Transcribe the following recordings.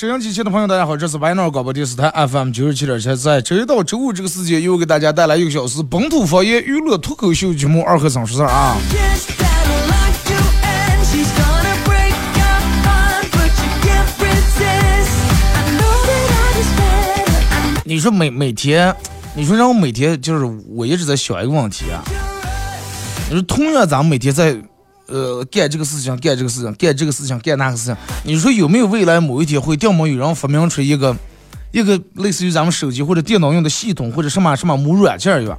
收音机前的朋友，大家好，这是白闹广播电视台 FM 九十七点七，在周一到周五这个时间，又给大家带来一个小时本土方言娱乐脱口秀节目《二和尚说事儿》啊。你说每每天，你说让我每天就是我一直在想一个问题啊。你说同样咱们每天在呃干这个事情，干这个事情，干这个事情，干那个事情，你说有没有未来某一天会掉毛有人发明出一个一个类似于咱们手机或者电脑用的系统或者什么什么某软件儿一样，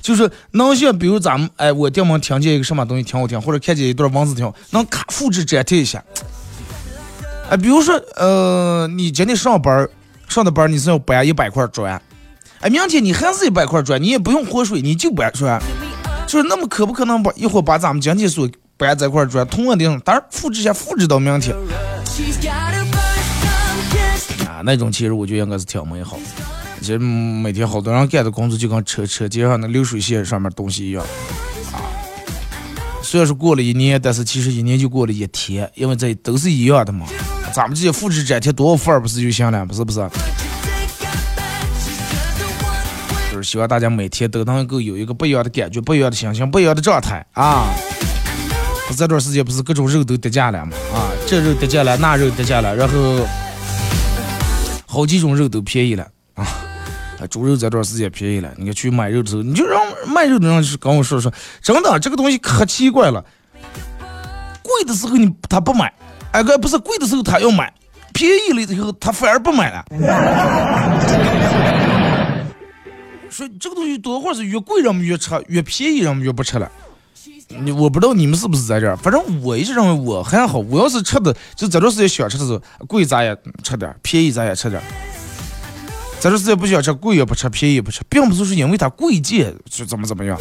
就是能像比如咱们哎我电门听见一个什么东西挺好听，或者看见一段文字挺好，能咔复制粘贴一下。哎，比如说呃你今天上班上的班你是要搬一百块砖，哎明天你还是一百块砖，你也不用活水，你就搬砖。就是那么可不可能把一会把咱们今天所搬这块砖同样的，当然复制一下，复制到明天。啊，那种其实我觉得应该是挺美好。其实每天好多人干的工作就跟车车街上的流水线上面东西一样。啊，虽然说过了一年，但是其实一年就过了一天，因为这都是一样的嘛。咱们这些复制粘贴多少份儿不是就行了，不是不是？就是希望大家每天都能够有一个不一样的感觉，不一样的心情，不一样的状态啊！这段时间不是各种肉都跌价了嘛？啊，这肉跌价了，那肉跌价了，然后好几种肉都便宜了啊！猪肉这段时间便宜了，你看去买肉的时候，你就让卖肉的人跟我说说，真的这个东西可奇怪了，贵的时候你他不买，哎哥不是贵的时候他要买，便宜了以后他反而不买了。说这个东西多会是越贵人们越吃，越便宜人们越不吃了。你我不知道你们是不是在这儿，反正我一直认为我还好。我要是吃的，就这段时间想吃的时候，贵咱也吃点，便宜咱也吃点。这段时间不想吃，贵也不吃，便宜也不吃，并不是说因为它贵贱就怎么怎么样。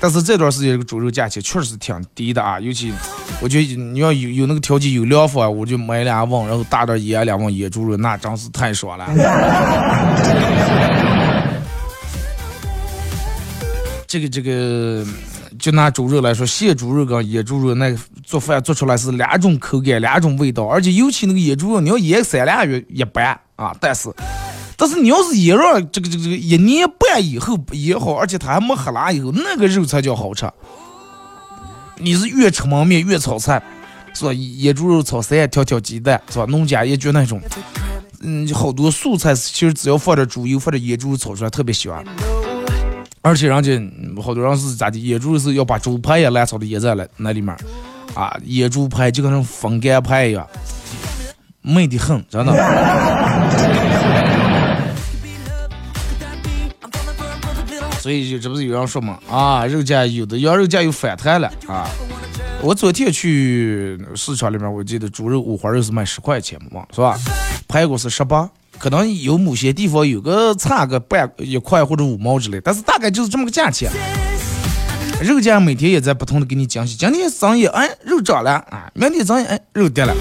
但是这段时间这个猪肉价钱确实是挺低的啊，尤其我觉得你要有有那个条件有粮房，我就买两碗，然后打点盐，两碗野猪肉，那真是太爽了。这 个这个，就拿猪肉来说，鲜猪肉跟野猪肉那做饭做出来是两种口感，两种味道，而且尤其那个野猪肉，你要腌三两月一般啊，但是，但是你要是腌上这个这个这个一年半以后腌好，而且它还没黑拉以后，那个肉才叫好吃。你是越吃焖面越炒菜，是吧？野猪肉炒三条条鸡蛋，是吧？农家也就那种，嗯，好多素菜其实只要放点猪油，放点野猪肉炒出来特别香。而且人家好多人是咋的？野猪是要把猪排也烂炒的腌在了那里面，啊，野猪排就跟那风干排一样，美的很，真的。所以就这不是有人说嘛，啊，肉价有的羊肉价又反弹了啊！我昨天去市场里面，我记得猪肉五花肉是卖十块钱嘛，是吧？排骨是十八。可能有某些地方有个差个半一块或者五毛之类，但是大概就是这么个价钱。肉价每天也在不同的给你讲起，今天涨一哎肉涨了啊，明天涨一哎肉跌了。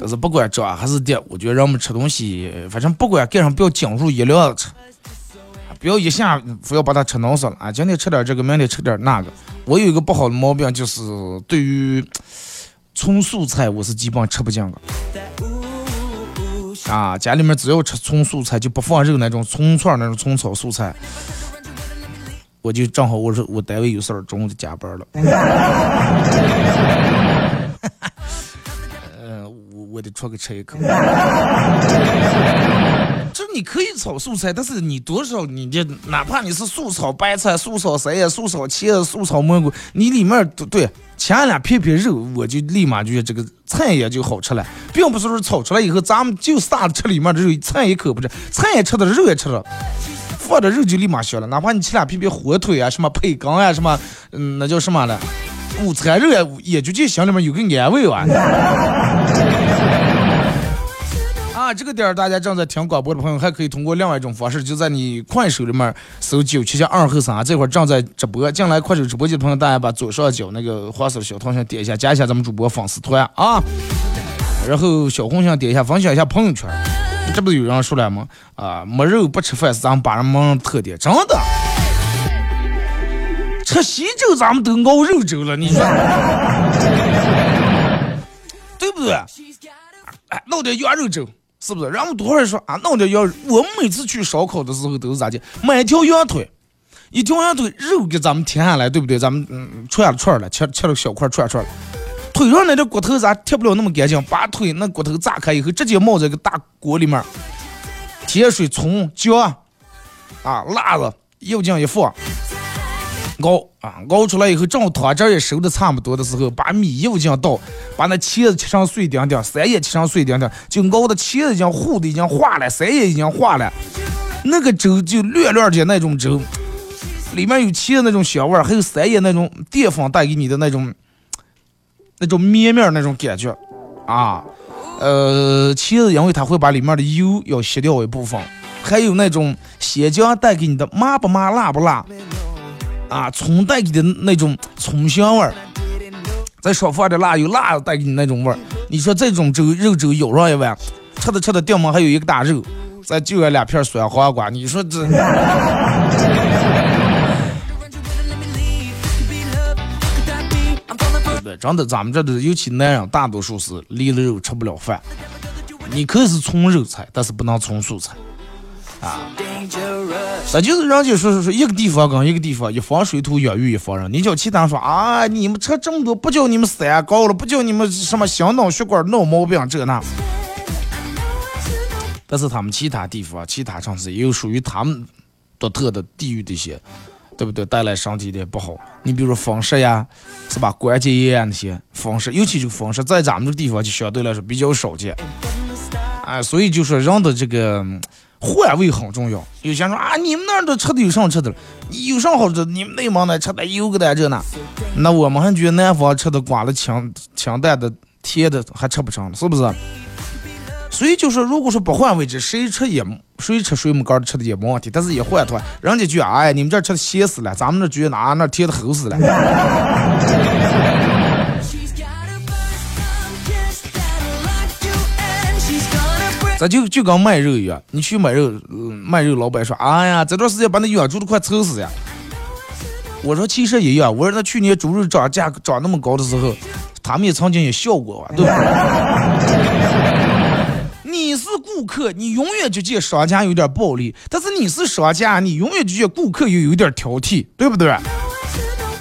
但是不管涨还是跌，我觉得人们吃东西，反正不管干什么，不要尽数一量吃，不要一下非要把它吃孬死了啊。今天吃点这个，明天吃点那个。我有一个不好的毛病，就是对于。纯素菜我是基本吃不进的，啊，家里面只要吃葱素菜就不放肉那种葱串那种葱炒素菜，我就正好我说我单位有事儿，中午就加班了。呃，我我得出去吃一口。就你可以炒素菜，但是你多少你这哪怕你是素炒白菜、素炒啥呀、素炒茄子、素炒蘑菇，你里面都对切两片片肉，我就立马就这个菜也就好吃了，并不是说炒出来以后咱们就撒吃里面的肉，菜一口不吃，菜也吃的肉也吃了，放的肉就立马香了，哪怕你切两片片火腿啊、什么培根啊、什么嗯那叫什么了，午餐肉也也就这心里面有个安慰吧。啊，这个点儿大家正在听广播的朋友，还可以通过另外一种方式，就在你快手里面搜九七七二后三，这会儿正在直播。进来快手直播间的朋友，大家把左上角那个黄色小桃心点一下，加一下咱们主播粉丝团啊。然后小红心点一下，分享一下朋友圈。这不有人说了吗？啊，没肉不吃饭是咱们巴人们特点，真的。吃稀粥咱们都熬肉粥了，你说 对不对？哎，弄点羊肉粥。是不是？然后多少人说啊，弄点羊。我们每次去烧烤的时候都是咋的？买条羊腿，一条羊腿肉给咱们停下来，对不对？咱们嗯串了串了，切切了小块串串了。腿上那点骨头咱贴不了那么干净，把腿那骨头炸开以后，直接冒在个大锅里面，铁水、葱、姜啊、辣子、油酱一放。熬啊，熬出来以后，正好汤汁也收的差不多的时候，把米油酱倒，把那茄子切成碎丁丁，三叶切成碎丁丁，就熬的茄子已经糊的已经化了，三叶已经化了，那个粥就略略的那种粥，里面有茄子那种香味，还有三叶那种淀粉带给你的那种那种绵绵那种感觉啊，呃，茄子因为它会把里面的油要吸掉一部分，还有那种鲜姜带给你的麻不麻、辣不辣。啊，葱带给的那种葱香味儿，再少放点辣油，辣带给你那种味儿。你说这种粥肉粥舀上一碗，吃的吃的，顶门还有一个大肉，再就来两片酸黄瓜。你说这，对不对？真的，咱们这的尤其男人，大多数是离了肉吃不了饭。你可以是纯肉菜，但是不能纯素菜。啊，那就是人家说说说一个地方跟一个地方，一方水土养育一方人。你叫其他说啊，你们吃这么多，不叫你们三高了，不叫你们什么心脑血管闹毛病这那。但是他们其他地方、其他城市也有属于他们独特的地域的一些，对不对？带来身体的不好。你比如说风湿呀，是吧？关节炎那些风湿，尤其这个风湿，在咱们这地方就相对来说比较少见。啊，所以就说人的这个。换位很重要。有些人说啊，你们那儿都吃的有啥吃的了？有啥好吃？你们内蒙那吃的油个的这那，那我们还觉得南方吃的刮了清清淡的甜的还吃不成，是不是？所以就说，如果说不换位置，谁吃也谁吃水母干吃的也没问题。但是一换的话，人家就哎，你们这吃的咸死了，咱们这觉得哪那甜的齁死了。咱就就跟卖肉一样，你去买肉，卖肉老板说：“哎呀，这段时间把那养猪都快愁死呀。”我说：“其实也一样。”我说：“那去年猪肉涨价涨那么高的时候，他们也曾经也笑过吧？对不对？你是顾客，你永远就见商家有点暴力；但是你是商家，你永远就见顾客又有点挑剔，对不对？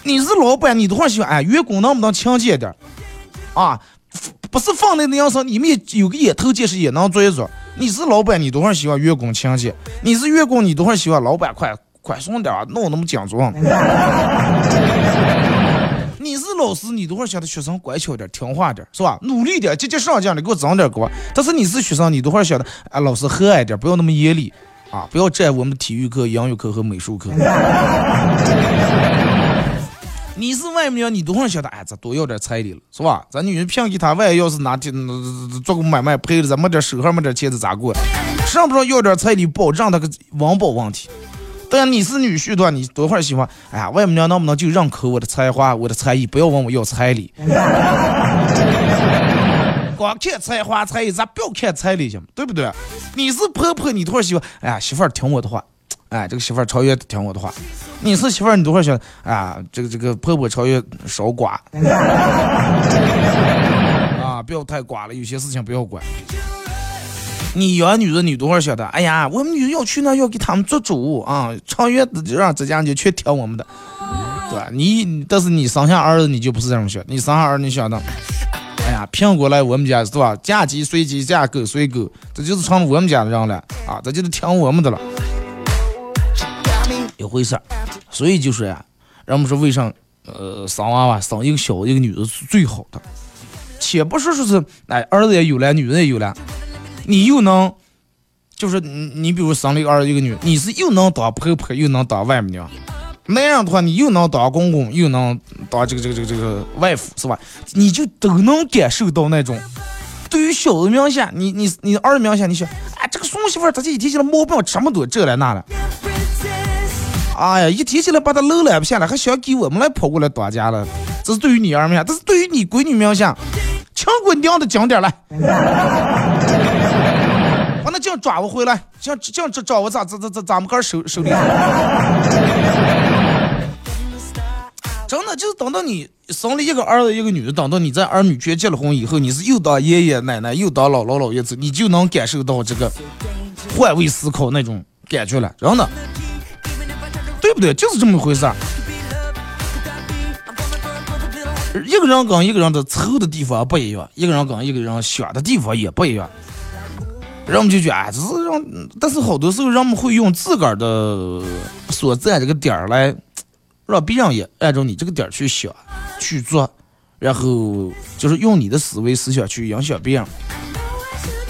你是老板，你都会喜欢哎，员工能不能勤俭点？啊？”不是放在那样上，你们也有个眼头见识，也能做一做。你是老板，你多少希望员工亲切；你是员工，你多少希望老板快宽松点儿，弄那么紧张。你是老师，你多少想的学生乖巧点、听话点，是吧？努力点，积极上进的，给我挣点工。但是你是学生，你多少想的，哎，老师和蔼点，不要那么严厉啊，不要占我们体育课、英语课和美术课。你是外面你多少晓得？哎，这多要点彩礼了，是吧？咱女人骗给他，万一要是哪天做个买卖赔了，咱没点手上没点钱，子咋过？上不上要点彩礼，保障他个温饱问题。但你是女婿的话，你多会儿喜欢？哎呀，外母娘能不能就认可我的才华、我的才艺，不要问我要彩礼？光看才华、才艺，咱不要看彩礼行吗？对不对？你是婆婆，你多会儿喜欢？哎呀，媳妇儿听我的话。哎，这个媳妇儿超越听我的话。你是媳妇儿，你多会想啊？这个这个婆婆超越少寡啊，不要太寡了。有些事情不要管。你养女人，你多少晓得？哎呀，我们女人要去那要给他们做主啊，长远就让这家人就全听我们的，对吧？你但是你生下儿子，你就不是这种想，你生下儿子，你想的，哎呀，苹果来我们家是吧？嫁鸡随鸡，嫁狗随狗，这就是成我们家的人了啊，这就是听我们的了，回事儿。所以就是呀，人们说为啥呃生娃娃生一个小一个女的是最好的，且不是说是哎儿子也有了，女人也有了。你又能，就是你，你比如生了一个儿子一个女，你是又能当婆婆又能当外母娘，那样的话你又能当公公又能当这个这个这个这个外父是吧？你就都能感受到那种，对于小的明显，你你你儿子明显，你想，哎，这个孙媳妇她这一提起来毛病这么多，这来那了，哎呀，一提起来把她搂揽不下来，还想给我们来跑过来打架了，这是对于你儿明显，但是对于你闺女明显，请给我娘的讲点来。把那劲抓我回来，想想这找我咋咋咋咋咱们哥手手里。真的就是等到你生了一个儿子一个女的，等到你在儿女全结了婚以后，你是又当爷爷奶奶又当姥姥姥爷子，你就能感受到这个换位思考那种感觉了，真的，不对？就是这么回事儿。一个人跟一个人的愁的地方不一样，一个人跟一个人想的地方也不一样。人们就觉得，这是让，但是好多时候人们会用自个儿的所在这个点儿来，让别人也按照你这个点儿去想、去做，然后就是用你的思维思想去影响别人。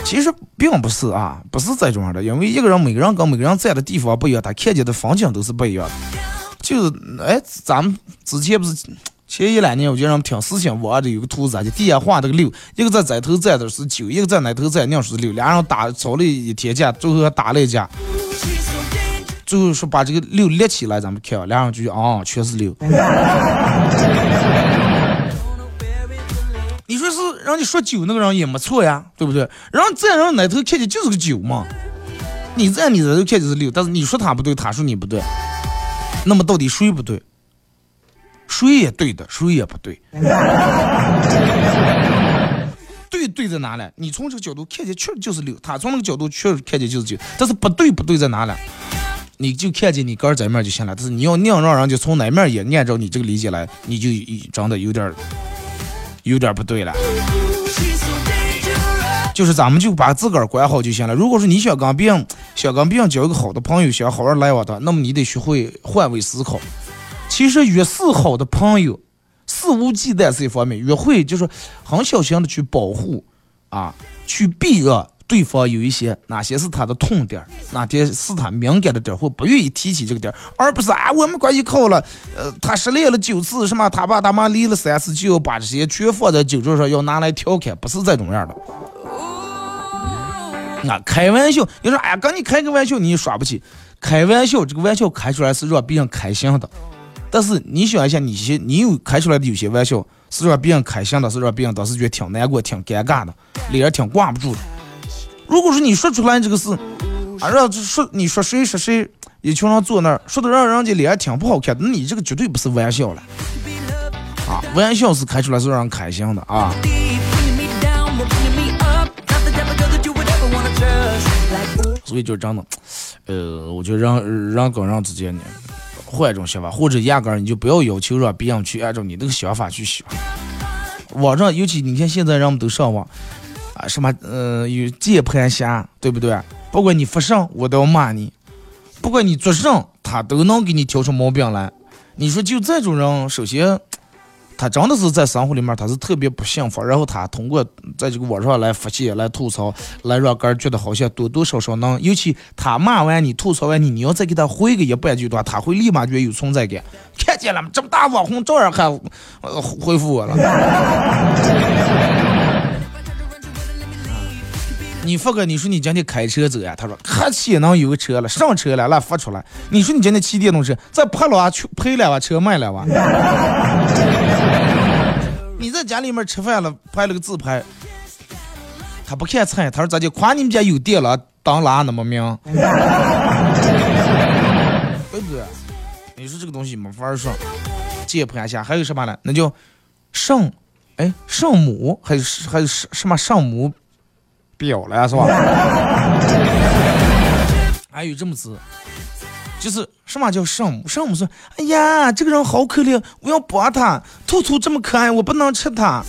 其实并不是啊，不是这种样的，因为一个人每个人跟每个人在的地方不一样，他看见的风景都是不一样的。就是哎，咱们之前不是。前一两年，我就让听事情网的有个兔子，就地下画的个六，一个在这头站的是九，一个在那头站，那是六，俩人打吵了一天架，最后还打了一架，最后说把这个六立起来，咱们看，俩人就啊，全是六。你说是让你说九那个人也没错呀，对不对？然后站人奶头看见就是个九嘛，你在你这头看见是六，但是你说他不对，他说你不对，那么到底谁不对？谁也对的，谁也不对。对对在哪里？你从这个角度看见确实就是六，他从那个角度确实看见就是九。但是不对不对在哪里？你就看见你个儿在面就行了。但是你要硬让人家从哪面也按照你这个理解来，你就长得有点有点不对了。就是咱们就把自个儿管好就行了。如果说你想跟别人想跟别人交一个好的朋友，想好好来往的，那么你得学会换位思考。其实越是好的朋友，肆无忌惮是一方面，越会就是很小心的去保护，啊，去避让对方有一些哪些是他的痛点，哪些是他敏感的点，或不愿意提起这个点，而不是啊我们关系好了，呃他失恋了九次，什么他爸他妈离了三次，就要把这些全放在酒桌上要拿来调侃，不是这种样的。啊，开玩笑，你说哎呀跟你开个玩笑你也耍不起，开玩笑这个玩笑开出来是让别人开心的。但是你想一下，你些你有开出来的有些玩笑，是让别人开心的，是让别人当时觉得挺难过、挺尴尬的，脸挺挂不住的。如果说你说出来这个事，啊，让说你说谁说谁，一群人坐那儿，说的让人家脸挺不好看，那你这个绝对不是玩笑了，啊，玩笑是开出来是让人开心的啊。所以就真的，呃，我觉得人人跟人之间呢。换一种想法，或者压根儿你就不要要求让别人去按照你那个想法去想。网上尤其你看现在人们都上网啊，什么呃有键盘侠，对不对？不管你发什，我都要骂你；不管你做上，他都能给你挑出毛病来。你说就这种人，首先。他真的是在生活里面，他是特别不幸福。然后他通过在这个网上来发泄、来吐槽，来让个人觉得好像多多少少能。尤其他骂完你、吐槽完你，你要再给他回个一半句话，他会立马觉得有存在感。看见了吗？这么大网红照样还回复我了。你发个，你说你今天开车走呀？他说还起能有个车了，上车了，来发出来。你说你今天骑电动车，再拍了啊，去赔了啊，车卖了啊。你在家里面吃饭了，拍了个自拍，他不看菜，他说咋就夸你们家有电了，当拉那么明，对不对？你说这个东西没法说，键盘侠还有什么呢？那叫圣，哎，圣母，还是还是什么圣母？表了是吧？还 有这么子，就是什么叫圣母？圣母说：“哎呀，这个人好可怜，我要帮他。兔兔这么可爱，我不能吃它。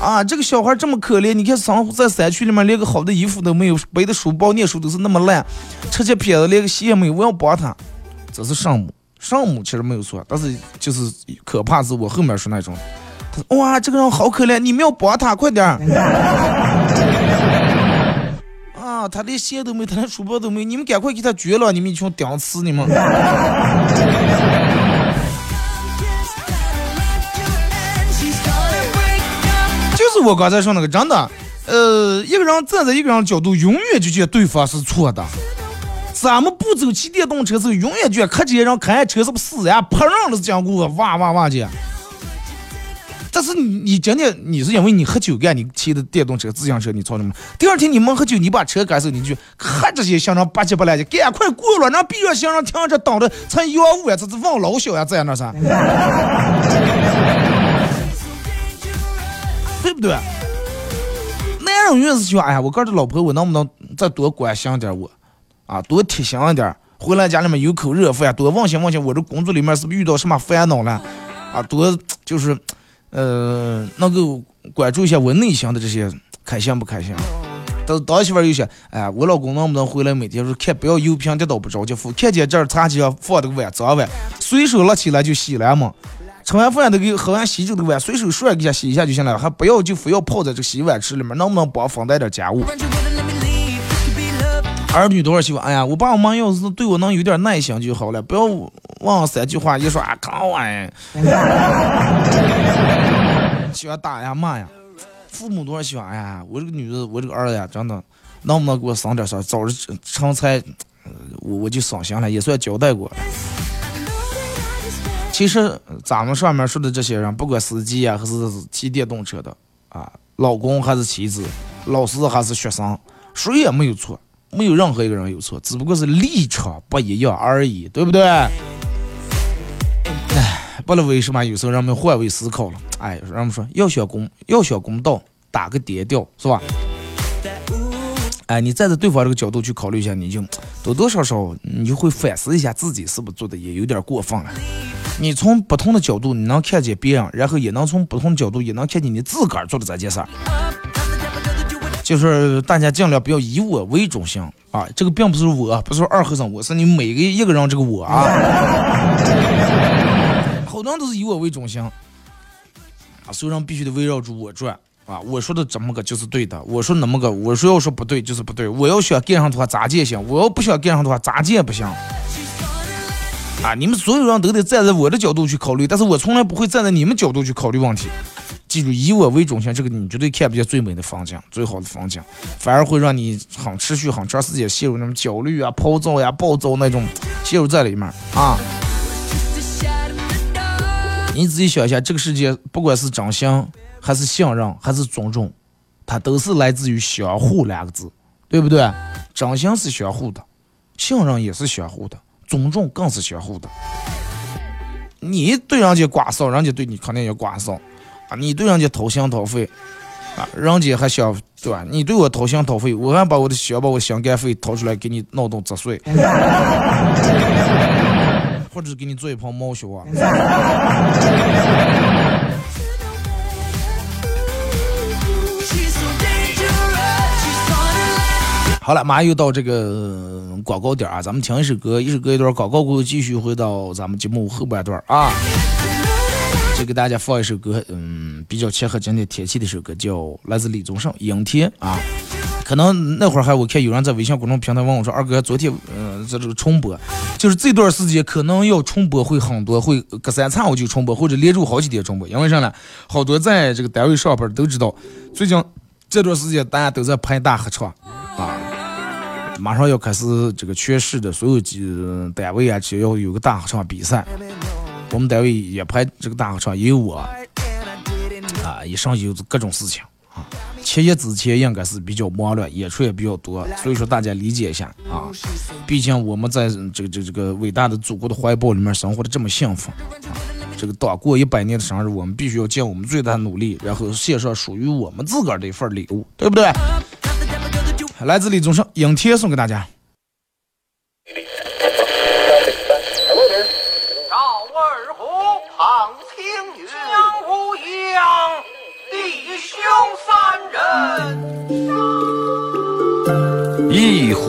啊，这个小孩这么可怜，你看生活在山区里面，连个好的衣服都没有，背的书包念书都是那么烂，吃起片子连个鞋也没有，我要帮他。这是圣母，圣母其实没有错，但是就是可怕是我后面说那种，他说哇，这个人好可怜，你们要帮他，快点儿。他连鞋都没，他连书包都没，你们赶快给他绝了！你们一群屌丝，你们！就是我刚才说那个，真的，呃，一个人站在一个人角度，永远就觉得对方是错的。咱们不走骑电动车时候，永远觉得看这些人开车是不是死呀？碰上了是讲过哇哇哇的。但是你你今天你是因为你喝酒干，你骑的电动车、自行车，你操你妈！第二天你们喝酒，你把车开走，你就看这些行人八七八烂的，赶快过了，让别人行人停着等着，才幺五呀，这是忘老小呀，在那啥，对不对？男人永远是喜欢，哎呀，我告诉老婆，我能不能再多关心点我，啊，多贴心一点，回来家里面有口热饭，多问心问心，我这工作里面是不是遇到什么烦恼了？啊，多就是。呃，能够关注一下我内心的这些开心不开心？当当媳妇儿又想，哎，我老公能不能回来每天说看不要油瓶跌倒不着急，看见这儿茶几上放的个碗脏碗，随手拿起来就洗了嘛。吃完饭都给喝完喜酒的碗，随手涮一下洗一下就行了，还不要就非要泡在这个洗碗池里面，能不能帮分担点家务？儿女多少喜欢？哎呀，我爸我妈要是对我能有点耐心就好了，不要忘了三句话一说啊，看我哎，喜欢打呀骂呀。父母多少喜欢？哎呀，我这个女的，我这个儿子呀，真的能不能给我省点事？早日成才，我我就省心了，也算交代过了。其实咱们上面说的这些人，不管司机呀，还是骑电动车的啊，老公还是妻子，老师还是学生，谁也没有错。没有任何一个人有错，只不过是立场不一样而已，对不对？哎，不知道为什么有时候人们换位思考了。哎，人们说要想公要想公道，打个颠调，是吧？哎，你站在对方这个角度去考虑一下，你就多多少少你就会反思一下自己是不是做的也有点过分了。你从不同的角度，你能看见别人，然后也能从不同角度也能看见你自个儿做的这件事儿。就是大家尽量不要以我为中心啊！这个并不是我，不是二和尚，我是你每个一个人这个我啊。好多人都是以我为中心啊，所有人必须得围绕住我转啊！我说的怎么个就是对的，我说那么个，我说要说不对就是不对，我要想干上的话咋也行，我要不想干上的话咋也不行啊！你们所有人都得站在我的角度去考虑，但是我从来不会站在你们角度去考虑问题。记住，以我为中心，这个你绝对看不见最美的风景，最好的风景，反而会让你很持续、很长时间陷入那种焦虑啊、暴躁呀、暴躁那种陷入在里面啊。你自己想一下，这个世界不管是真心，还是信任，还是尊重，它都是来自于相互两个字，对不对？真心是相互的，信任也是相互的，尊重更是相互的。你对人家刮骚，人家对你肯定也刮骚。你对人家掏心掏肺，啊，人家还想对吧？你对我掏心掏肺，我还把我的想把我心肝肺掏出来给你脑洞砸碎，或者给你做一盆猫血啊。好了，马上又到这个广告点啊，咱们听一首歌，一首歌一段广告过后，继续回到咱们节目后半段啊。就给大家放一首歌，嗯，比较切合今天天气的一首歌，叫来自李宗盛《阴天》啊。可能那会儿还我看有人在微信公众平台问我说：“二哥，昨天嗯在这个重播，就是这段时间可能要重播会很多，会隔三差五就重播，或者连着好几天重播。因为啥呢？好多在这个单位上班都知道，最近这段时间大家都在拍大合唱啊，马上要开始这个全市的所有几单位啊，就要有个大合唱比赛。”我们单位也拍这个大合唱，也有我啊，一上有各种事情啊。七一之前应该是比较忙了，演出也比较多，所以说大家理解一下啊。毕竟我们在这个这个这个伟大的祖国的怀抱里面生活的这么幸福啊，这个党过一百年的生日，我们必须要尽我们最大的努力，然后献上属于我们自个儿的一份礼物，对不对？来自李宗盛《影天》送给大家。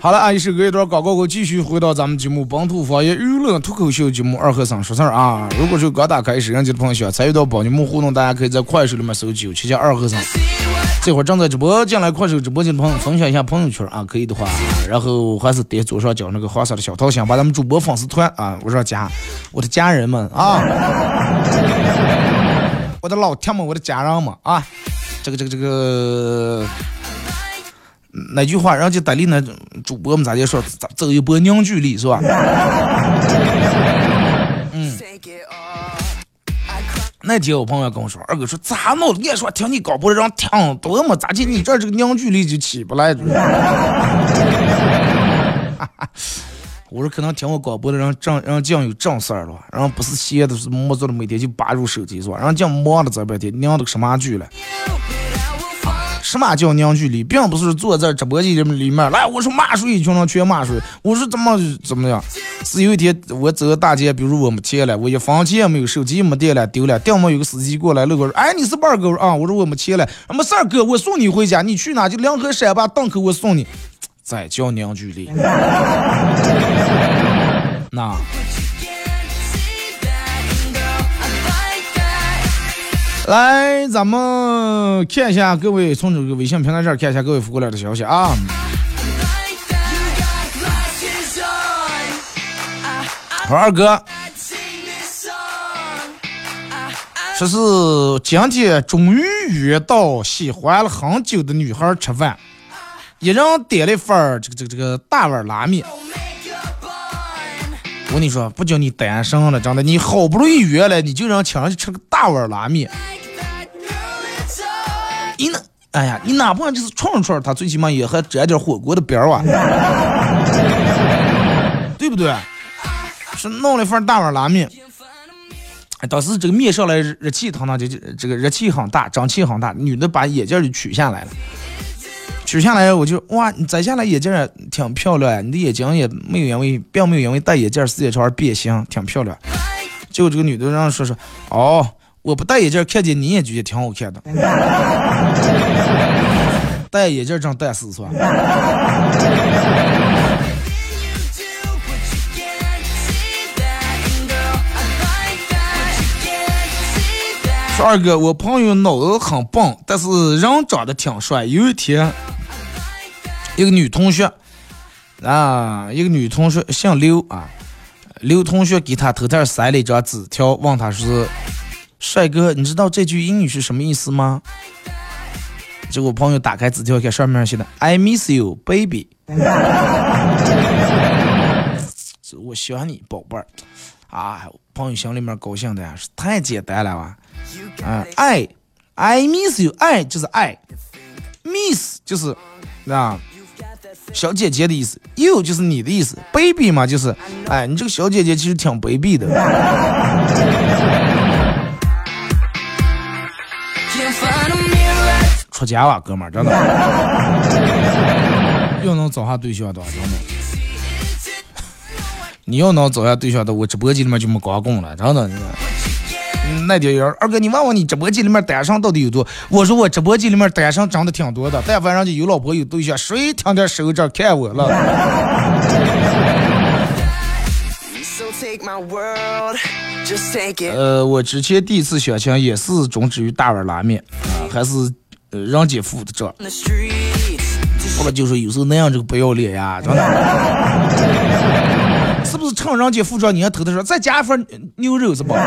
好了，啊，一首歌一段广告后，继续回到咱们节目本土方言娱乐脱口秀节目《二和尚说事儿》啊。如果是刚打开摄像机的朋友，想参与到帮你们互动，大家可以在快手里面搜九七七二和尚。这会儿正在直播，进来快手直播间的朋友分享一下朋友圈啊，可以的话，然后还是点左上角那个黄色的小桃心，把咱们主播粉丝团啊，我说加我的家人们啊，我的老铁们，我的家人们啊，这个这个这个。那句话，人家带力那主播们咋就说，走一波凝聚力是吧？嗯。那天我朋友跟我说，二哥说咋弄？俺说听你广播的人听多么咋地？你这这个凝聚力就起不来。我说可能听我广播的人正人讲有正事儿了，然后不是闲的，是没做的，每天就扒住手机是吧？人讲忙了这半天，拧的什么剧了？什么叫凝聚力，并不是坐在直播间里面来，我说骂谁一群人全骂谁，我说怎么怎么样？是有一天我走大街，比如我没钱了，我一分钱也没有，手机也没电了，丢了。电话有个司机过来路过说，哎，你是二哥啊？我说我没钱了，没事哥，我送你回家，你去哪就两河山吧，档口我送你。再叫凝聚力，那。来，咱们看一下各位从这个微信平台这儿看一下各位发过来的消息啊。我二哥，说是今天终于约到喜欢了很久的女孩吃饭，一人点了一份这个这个这个大碗拉面。我跟你说，不叫你单身了，真的，你好不容易约了，你就让请人去吃个大碗拉面。你那，哎呀，你哪怕就是串串，他最起码也还沾点火锅的边儿啊，对不对？是弄了一份大碗拉面，哎，当时这个面上来热气腾腾，就这个热气很大，蒸汽很大，女的把眼镜就取下来了，取下来我就哇，你摘下来眼镜也挺漂亮，你的眼睛也没有因为，并没有因为戴眼镜视野超而变形，挺漂亮。结果这个女的让说说，哦。我不戴眼镜，看见你也觉得挺好看的。戴眼镜真戴死是吧？说二哥，我朋友脑子很棒，但是人长得挺帅。有一天，一个女同学啊，一个女同学姓刘啊，刘同学给他头头塞了一张纸条，问他说。帅哥，你知道这句英语是什么意思吗？结果朋友打开纸条看，上面写的 "I miss you, baby"，我喜欢你，宝贝儿。啊，朋友心里面高兴的呀，是太简单了吧？啊，爱，I miss you，爱就是爱，Miss 就是啊小姐姐的意思，You 就是你的意思，Baby 嘛就是哎你这个小姐姐其实挺卑鄙的。出家吧，哥们儿，真的。又能找下对象的，真的。你要能找下对象的，我直播间里面就没光棍了，真的。那天有人二哥，你问问你直播间里面单身到底有多？我说我直播间里面单身真的挺多的，但凡人家有老婆有对象，谁天天守着看我了？呃，我之前第一次相亲也是终止于大碗拉面啊，还是呃人家付的账。后来就说有时候那样这个不要脸呀，真的。是不是趁人家服装，你还偷偷说再加一份牛肉是吧？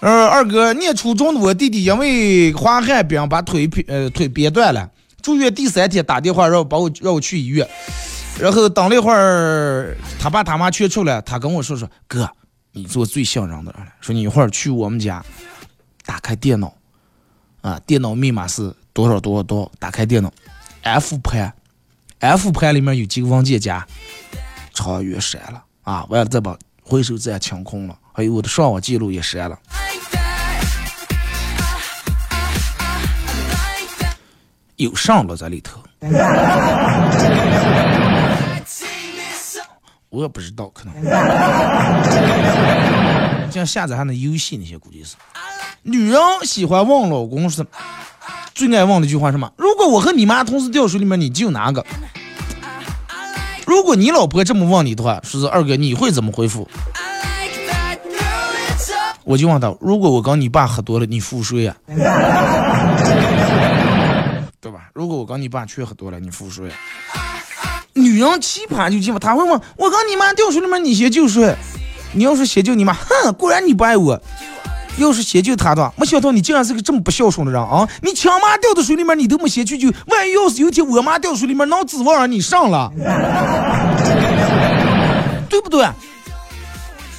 呃，二哥，念初中的我弟弟因为滑旱冰把腿劈呃腿憋断了，住院第三天打电话让我把我让我去医院，然后等了一会儿，他爸他妈全出来，他跟我说说哥，你做最像人的了，说你一会儿去我们家，打开电脑，啊，电脑密码是多少多少多少，打开电脑。F 盘，F 盘里面有几个文件夹，超越删了啊！完了再把回收站清空了，还有我的上网记录也删了。有上了在里头，我也不知道，可能像下载还能游戏那些估计是。女人喜欢问老公是。最爱问的一句话什么？如果我和你妈同时掉水里面，你救哪个？如果你老婆这么问你的话，说是二哥，你会怎么回复？我就问他：如果我跟你爸喝多了，你付谁呀？对吧？如果我跟你爸去喝多了，你付谁？女人奇葩就奇葩，他会问我跟你妈掉水里面，你先救谁？你要是先救你妈，哼，果然你不爱我。要是先救他的话，没想到你竟然是个这么不孝顺的人啊！你亲妈掉到水里面，你都没先去救，万一要是有天我妈掉水里面，能指望让你上了，对不对？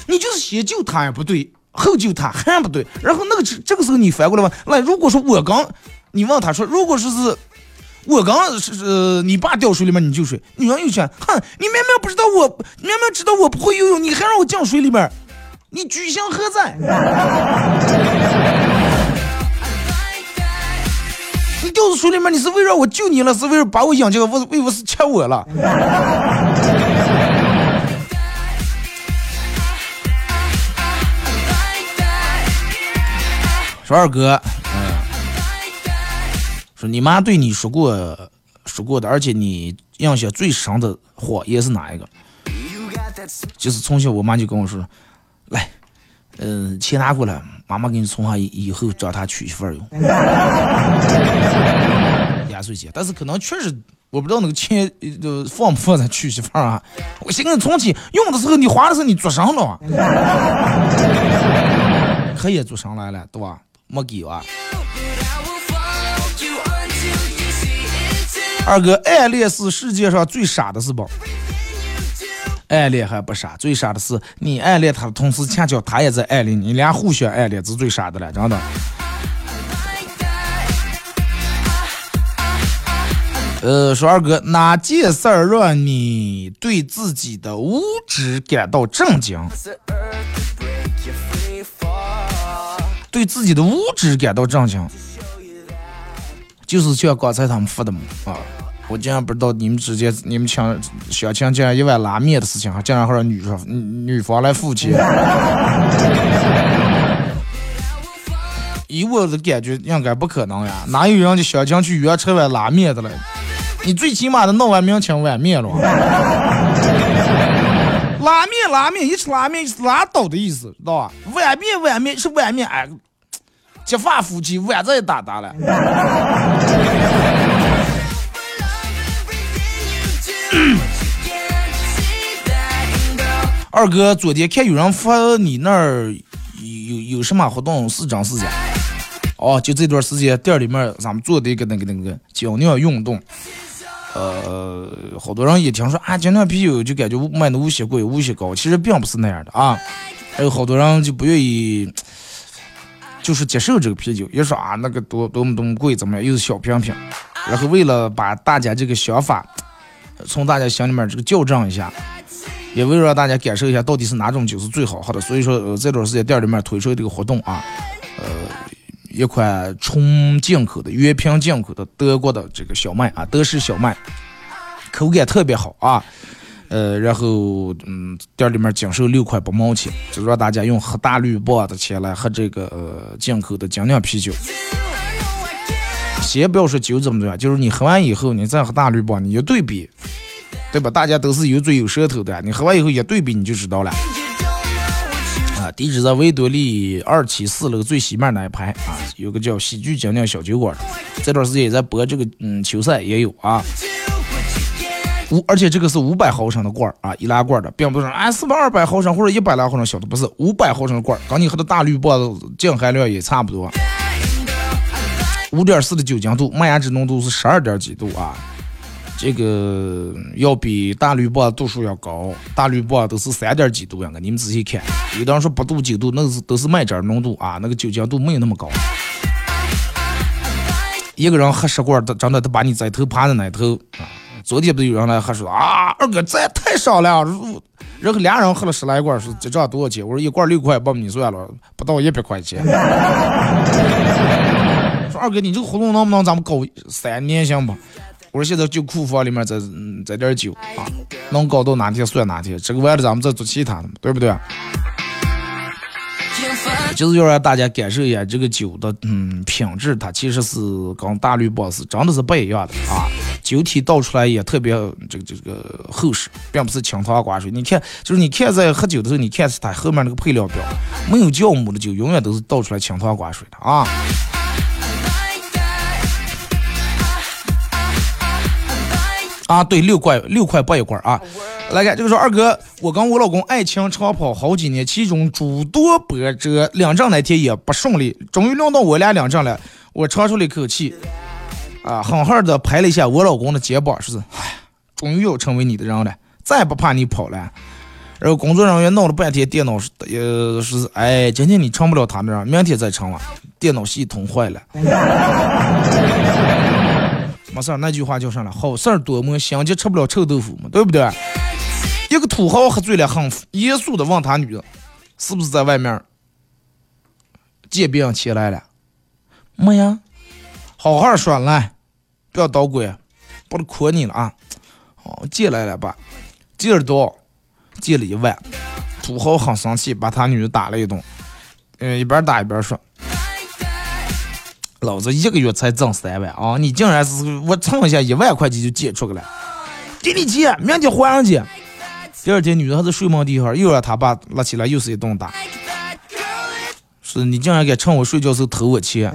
你就是先救他也不对，后救他还不对，然后那个这个时候你反过来问，那如果说我刚，你问他说，如果说是我刚是是你爸掉水里面，你救谁？女人又想，哼，你明明不知道我，明明知道我不会游泳，你还让我降水里面。你居心何在？你掉到水里面，你是为了我救你了，是为了把我养这个，为为我是欠我了。说二哥，嗯，说你妈对你说过说过的，而且你印象最深的谎言是哪一个？就是从小我妈就跟我说。来，嗯，钱拿过来，妈妈给你存下，以后找他娶媳妇用。压岁钱，但是可能确实，我不知道那个钱呃放不放在娶媳妇啊？我先给你存起，用的时候你花的时候你做上了，可以做上来了，对吧？没给啊。二哥，暗恋是世界上最傻的是吧？暗恋还不傻，最傻的是你暗恋他的同时，恰巧他也在暗恋你，俩互相暗恋是最傻的了，真的。呃，说二哥，哪件事儿让你对自己的无知感到震惊？对自己的无知感到震惊，就是像刚才他们说的嘛啊。我竟然不知道你们之间你们抢小强竟然一碗拉面的事情，竟然会让女方女方来付钱。以我的感觉，应该不可能呀，哪有人家小强去约吃碗拉面的了？你最起码得弄碗面请碗面了。拉面拉面，一吃拉面是拉倒的意思，知道吧？碗面碗面是碗面，哎，结发夫妻碗再打打了。二哥，昨天看有人发你那儿有有什么活动是真是假？哦，就这段时间店里面咱们做的一个那个那个精酿运动，呃，好多人一听说啊精酿啤酒就感觉卖的无锡贵无锡高，其实并不是那样的啊，还有好多人就不愿意。就是接受这个啤酒，也说啊那个多多么多么贵，怎么样，又是小瓶瓶。然后为了把大家这个想法从大家心里面这个校正一下，也为了让大家感受一下到底是哪种酒是最好喝的，所以说这段时间店里面推出这个活动啊，呃一款纯进口的原瓶进口的德国的这个小麦啊，德式小麦，口感特别好啊。呃，然后嗯，店里面仅售六块八毛钱，就让大家用喝大绿棒的钱来喝这个呃进口的精酿啤酒。先不要说酒怎么怎么样，就是你喝完以后，你再喝大绿棒，你一对比，对吧？大家都是有嘴有舌头的，你喝完以后一对比，你就知道了。啊，地址在维多利二期四楼最西面那一排啊，有个叫喜剧精酿小酒馆，这段时间也在播这个嗯球赛也有啊。五，而且这个是五百毫升的罐儿啊，易拉罐的，并不是啊四百二百毫升或者一百来毫升小的，不是五百毫升的罐儿，跟你喝的大绿棒净含量也差不多。五点四的酒精度，麦芽汁浓度是十二点几度啊，这个要比大绿棒度数要高，大绿棒都是三点几度样的，你们仔细看，有的人说八度九度，那是都是麦汁浓度啊，那个酒精度没有那么高。一个人喝十罐，他真的他把你在头趴在那头啊。昨天不是有人来喝说啊，二哥这也太少了，然后俩人喝了十来罐，说这账多少钱？我说一罐六块，把你算了，不到一百块钱。说二哥你这个活动能不能咱们搞三年行不？我说现在就库房里面再再点酒啊，能搞到哪天算哪天，这个完了咱们再做其他的，对不对？就是要让大家感受一下这个酒的嗯品质，它其实是跟大绿棒是真的是不一样的啊。酒体倒出来也特别这个这个厚实，并不是清汤寡水。你看，就是你看在喝酒的时候，你看它后面那个配料表，没有酵母的酒永远都是倒出来清汤寡水的啊。啊，对，六块六块八一罐啊。来看这个说二哥，我跟我老公爱情长跑好几年，其中诸多波折，领证那天也不顺利，终于轮到我俩领证了，我长出了一口气。啊，狠狠的拍了一下我老公的肩膀，说是，唉，终于要成为你的人了，再也不怕你跑了。然后工作人员闹了半天，电脑是，呃，是，哎，今天你成不了他的人，明天再成了，电脑系统坏了。没事儿，那句话叫啥了？好事儿多磨，心急吃不了臭豆腐嘛，对不对？一个土豪喝醉了，很严肃的问他女的，是不是在外面借别人钱来了？没呀，好好说来。不要捣鬼，不能亏你了啊！哦，借来了吧？借了多？借了一万。土豪很生气，把他女的打了一顿。嗯，一边打一边说：“老子一个月才挣三万啊！你竟然是我蹭一下一万块钱就借出去了？给你借，明天还上去。”第二天，女的还在睡梦地上，又让他爸拉起来，又是一顿打。是你竟然敢趁我睡觉时候偷我钱！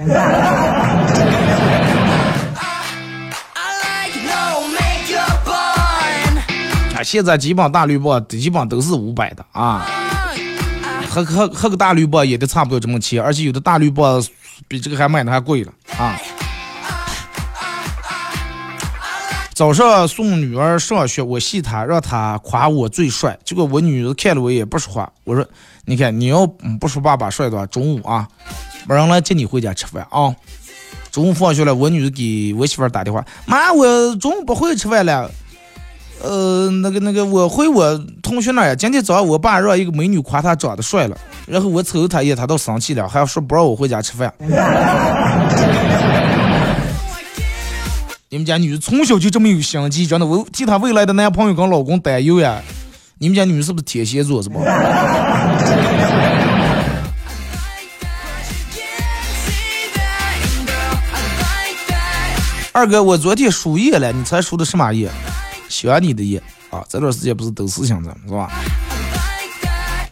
啊现在基本大绿棒基本都是五百的啊，喝喝喝个大绿棒也得差不多这么钱，而且有的大绿棒比这个还卖的还贵了啊。早上送女儿上学，我戏她，让她夸我最帅，结果我女儿看了我也不说话。我说，你看你要不说爸爸帅的话，中午啊，没人来接你回家吃饭啊。中午放学了，我女儿给我媳妇打电话，妈，我中午不回去吃饭了。呃，那个那个，我回我同学那儿呀。今天早上我爸让一个美女夸他长得帅了，然后我瞅他一眼，他都生气了，还要说不让我回家吃饭。你们家女从小就这么有心机，真的，我替她未来的男朋友跟老公担忧呀。你们家女是不是天蝎座是不？二哥，我昨天输液了，你猜输的什么液？想你的夜啊，这段时间不是都是现在是吧？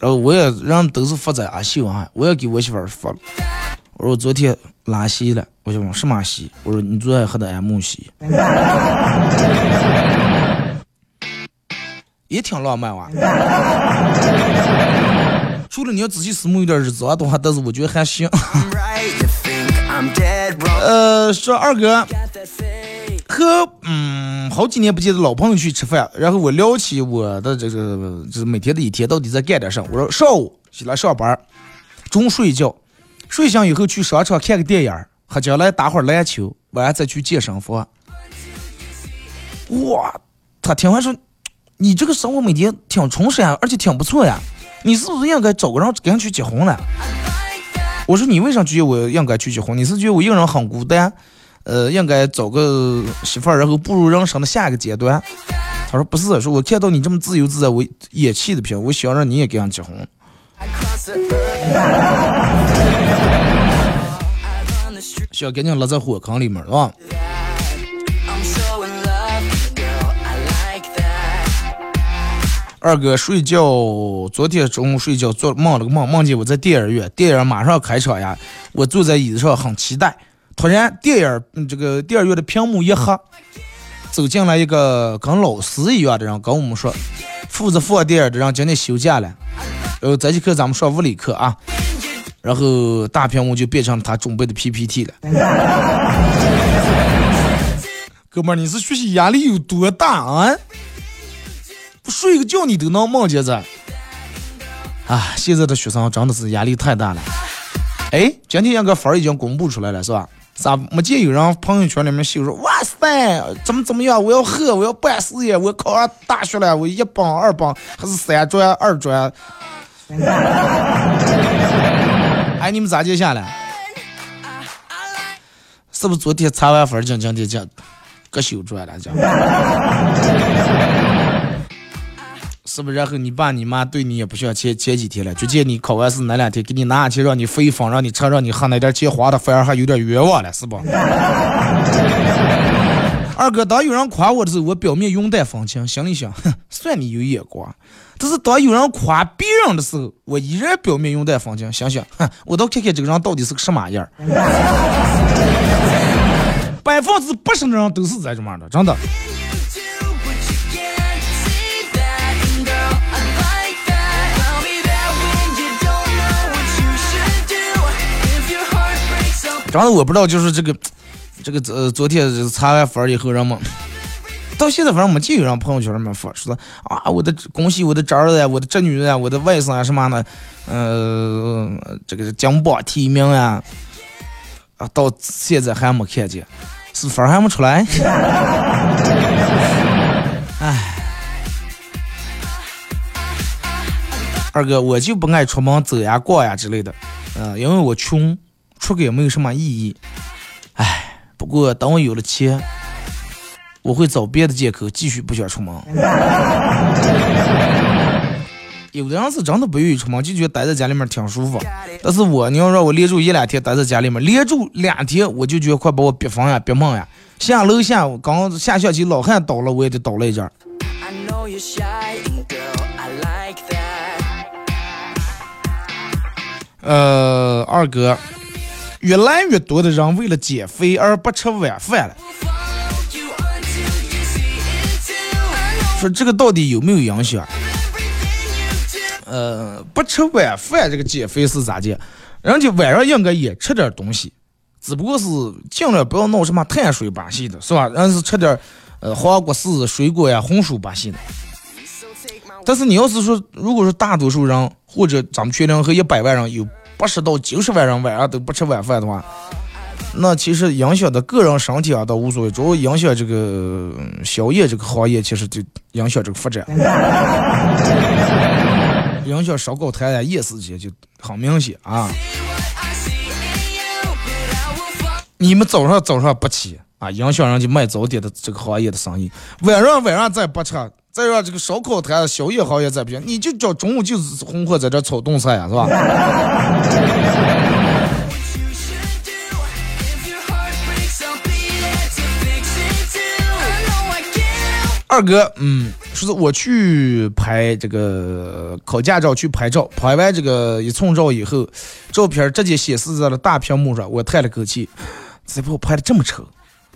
然后我也人都是发在阿秀啊，我也给我媳妇儿发了。我说我昨天拉稀了，我就问什么稀？我说你昨天喝的安慕希，也挺浪漫哇。除了你要仔细思慕一点日子啊的话，但是我觉得还行。呃，说二哥。和嗯好几年不见的老朋友去吃饭，然后我聊起我的这个就是每天的一天到底在干点啥。我说上午起来上班，中午睡觉，睡醒以后去商场看个电影，喝酒来打会儿篮球，晚上再去健身房。哇，他听完说，你这个生活每天挺充实呀，而且挺不错呀，你是不是应该找个人跟去结婚了？我说你为啥觉得我应该去结婚？你是觉得我一个人很孤单，呃，应该找个媳妇儿，然后步入人生的下一个阶段？他说不是，说我看到你这么自由自在，我也气的不行，我想让你也跟人结婚。想赶紧落在火坑里面，是吧？二哥睡觉，昨天中午睡觉做梦了个梦，梦见我在电影院，电影马上开场呀，我坐在椅子上很期待。突然，电影这个电影院的屏幕一黑，走进来一个跟老师一样的人，跟我们说，负责放电影的人今天休假了，然后这节课咱们上物理课啊，然后大屏幕就变成了他准备的 PPT 了。哥们儿，你是学习压力有多大啊？不睡个觉你都能梦见这，啊！现在的学生真的是压力太大了。哎，今天那个分儿已经公布出来了，是吧？咋没见有人朋友圈里面秀说，哇塞，怎么怎么样？我要喝，我要办事业，我考上大学了，我一帮二帮还是三专二专？哎，你们咋接下来？是不是昨天查完分儿，今今天讲各修专了？讲。是不是？然后你爸你妈对你也不像前前几天了，就见你考完试那两天，给你拿钱让你飞风，让你吃，让你喝，那点钱花的反而还有点冤枉了，是不？二哥，当有人夸我的时候，我表面云淡风轻，心里想，哼，算你有眼光。但是当有人夸别人的时候，我依然表面云淡风轻，想想，哼，我倒看看这个人到底是个什么样。百分之八十的人都是这种样的，真的。真的我不知道，就是这个，这个呃，昨天查完分以后，人们到现在反正没见有人朋友圈里面发说啊，我的恭喜我的侄儿子呀，我的侄女呀，我的外甥啊什么的，呃，这个金榜题名呀，啊，到现在还没看见，是分还没出来。哎，二哥，我就不爱出门走呀、逛呀之类的，嗯，因为我穷。出个也没有什么意义，唉，不过等我有了钱，我会找别的借口继续不想出门。有的人是真的不愿意出门，就觉得待在家里面挺舒服。但是我，你要让我连住一两天待在家里面，连住两天我就觉得快把我憋疯呀、憋闷呀。下楼下，刚下象棋老汉倒了，我也得倒了一阵。呃，二哥。越来越多的人为了减肥而不吃晚饭了，说这个到底有没有影响？呃，不吃晚饭这个减肥是咋的？人家晚上应该也吃点东西，只不过是尽量不要弄什么碳水把戏的，是吧？人是吃点呃黄瓜丝、水果呀、红薯把戏的。但是你要是说，如果说大多数人或者咱们全龄和一百万人有。八十到九十万人晚上都不吃晚饭的话，那其实影响的个人身体啊倒无所谓，主要影响这个宵夜这个行业，其实就影响这个发展，影响烧烤摊啊、夜市些就很明显啊。你们早上早上不起啊，影响人家卖早点的这个行业的生意，晚上晚上再不吃。再让这个烧烤摊、宵夜行业再不行，你就叫中午就是红火在这炒冻菜呀，是吧？二哥，嗯，说是我去拍这个考驾照去拍照，拍完这个一寸照以后，照片直接显示在了大屏幕上，我叹了口气，怎么我拍的这么丑？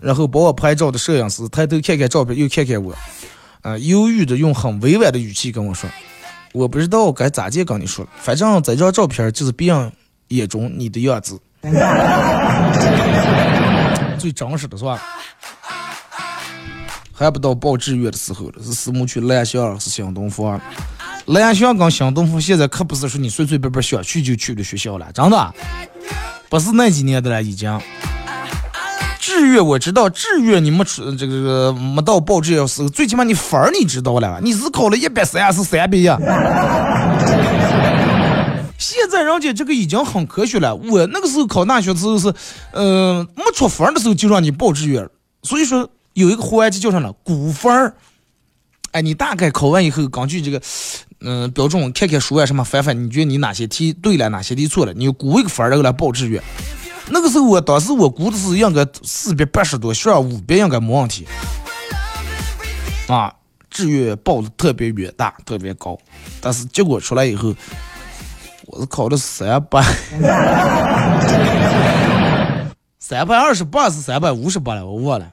然后把我拍照的摄影师抬头看看照片，又看看我。啊，犹豫的用很委婉的语气跟我说：“我不知道该咋介跟你说了，反正这张照片就是别人眼中你的样子，最真实的是吧？还不到报志愿的时候了，是思慕区蓝翔，是新东方。蓝翔跟新东方现在可不是说你随随便便想去就去的学校了，真的，不是那几年的了已经。志愿我知道，志愿你没出这个没到报志愿时候，最起码你分儿你知道了，你是考了一百三还是三百呀。现在人家这个已经很科学了。我那个时候考大学的时候是，呃，没出分儿的时候就让你报志愿，所以说有一个环节叫啥呢？估分儿。哎，你大概考完以后，根据这个，嗯，标准看看书啊什么翻翻，你觉得你哪些题对了，哪些题错了，你估一个分儿然后来报志愿。那个时候我当时我估的是应该四百八十多，选五百应该没问题。啊，志愿报的特别远大，特别高，但是结果出来以后。我是考的三百，三百二十八是三百五十八了，我忘了。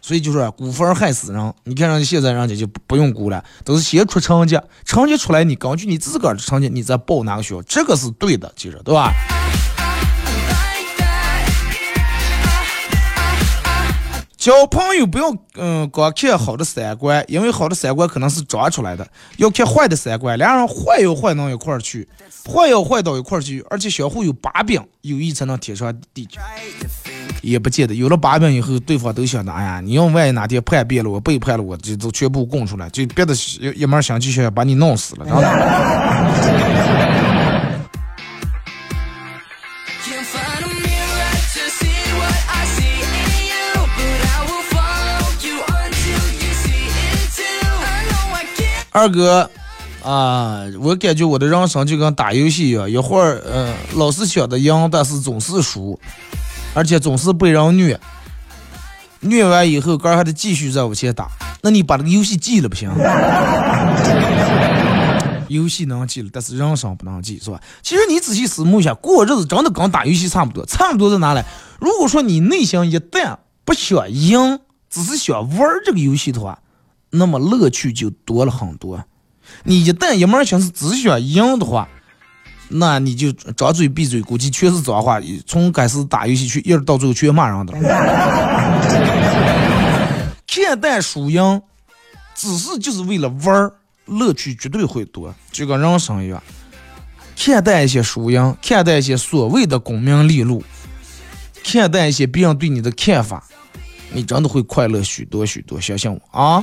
所以就是估分害死人。你看人家现在人家就不用估了，都是先出成绩，成绩出来你根据你自个儿的成绩，你再报哪个学校，这个是对的，其实对吧？交朋友不要嗯光看好的三观，因为好的三观可能是装出来的，要看坏的三观。俩人坏要坏到一块儿去，坏要坏到一块儿去，而且相互有把柄，友谊才能天长地久。也不见得，有了把柄以后，对方都想着，哎呀，你要万一哪天叛变了，我背叛了，我就都全部供出来，就别的一门想就想把你弄死了，二哥，啊，我感觉我的人生就跟打游戏一样，一会儿嗯老是想着赢，但是总是输，而且总是被人虐，虐完以后，哥还得继续再往前打。那你把这个游戏记了不行？游戏能记了，但是人生不能记，是吧？其实你仔细思慕一下，过日子真的跟打游戏差不多，差不多在哪里？如果说你内心一旦不想赢，只是想玩这个游戏的话。那么乐趣就多了很多。你一旦一门心思只想赢的话，那你就张嘴闭嘴，估计全是脏话。从开始打游戏去，一直到最后全骂人的。看淡输赢，只是就是为了玩儿，乐趣绝对会多，就跟人生一样。看淡一些输赢，看淡一些所谓的功名利禄，看淡一些别人对你的看法。你真的会快乐许多许多，相信我啊！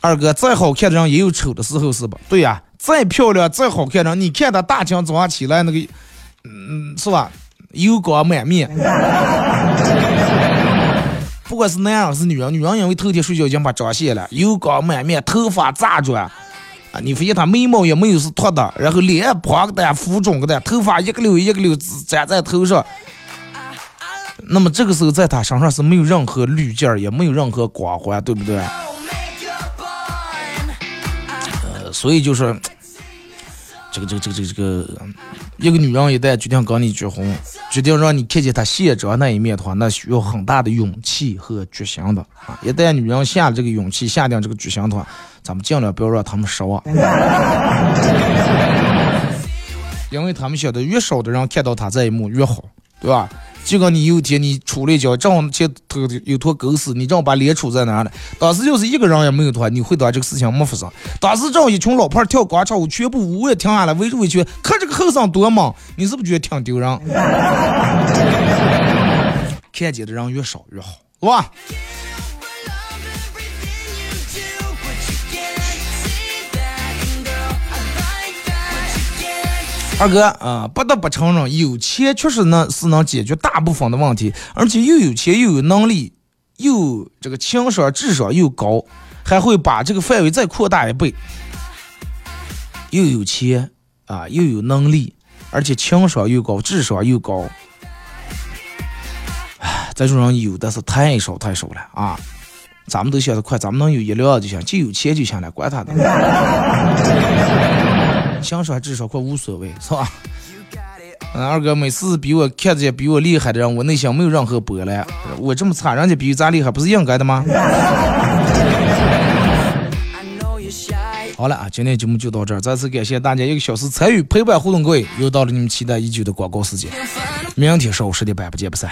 二哥，再好看的人也有丑的时候，是吧？对呀，再漂亮、再好看的人，你看他大清早上起来那个，嗯，是吧？油光满面。不管是男人是女人，女人因为头天睡觉已经把妆卸了，油光满面，头发炸转啊！你发现他眉毛也没有是秃的，然后脸胖个的，浮肿个的，头发一个溜一个溜粘在头上。那么这个时候，在他身上是没有任何滤镜也没有任何光环，对不对？呃，所以就是，这个这个这个这个这个，一个女人一旦决定跟你结婚，决定让你看见她卸妆那一面的话，那需要很大的勇气和决心的啊！一旦女人下了这个勇气，下定这个决心的话，咱们尽量不要让他们失望，因为他们晓得越少的人看到他这一幕越好，对吧？就跟你有天你出了一脚，正好前头有坨狗屎，你正好把脸杵在那了。当时要是一个人也没有的话，你会当这个事情没发生。当时正好一群老炮跳广场舞，全部舞也停下来，围着围圈，看这个后生多猛，你是不是觉得挺丢人？看见的人越少越好，是吧？二哥啊，不得不承认，有钱确实能是能解决大部分的问题，而且又有钱又有能力，又这个情商智商又高，还会把这个范围再扩大一倍。又有钱啊，又有能力，而且情商又高，智商又高。唉，这种人有的是太少太少了啊！咱们都想得快，咱们能有一两就行，就有钱就行了，管他的。想说至少快无所谓，是吧？嗯，二哥每次比我看见比我厉害的人，我内心没有任何波澜。我这么差，人家比咱厉害，不是应该的吗？好了啊，今天节目就到这儿，再次感谢大家一个小时参与陪伴互动，各位又到了你们期待已久的广告时间，明天上午十点半不见不散。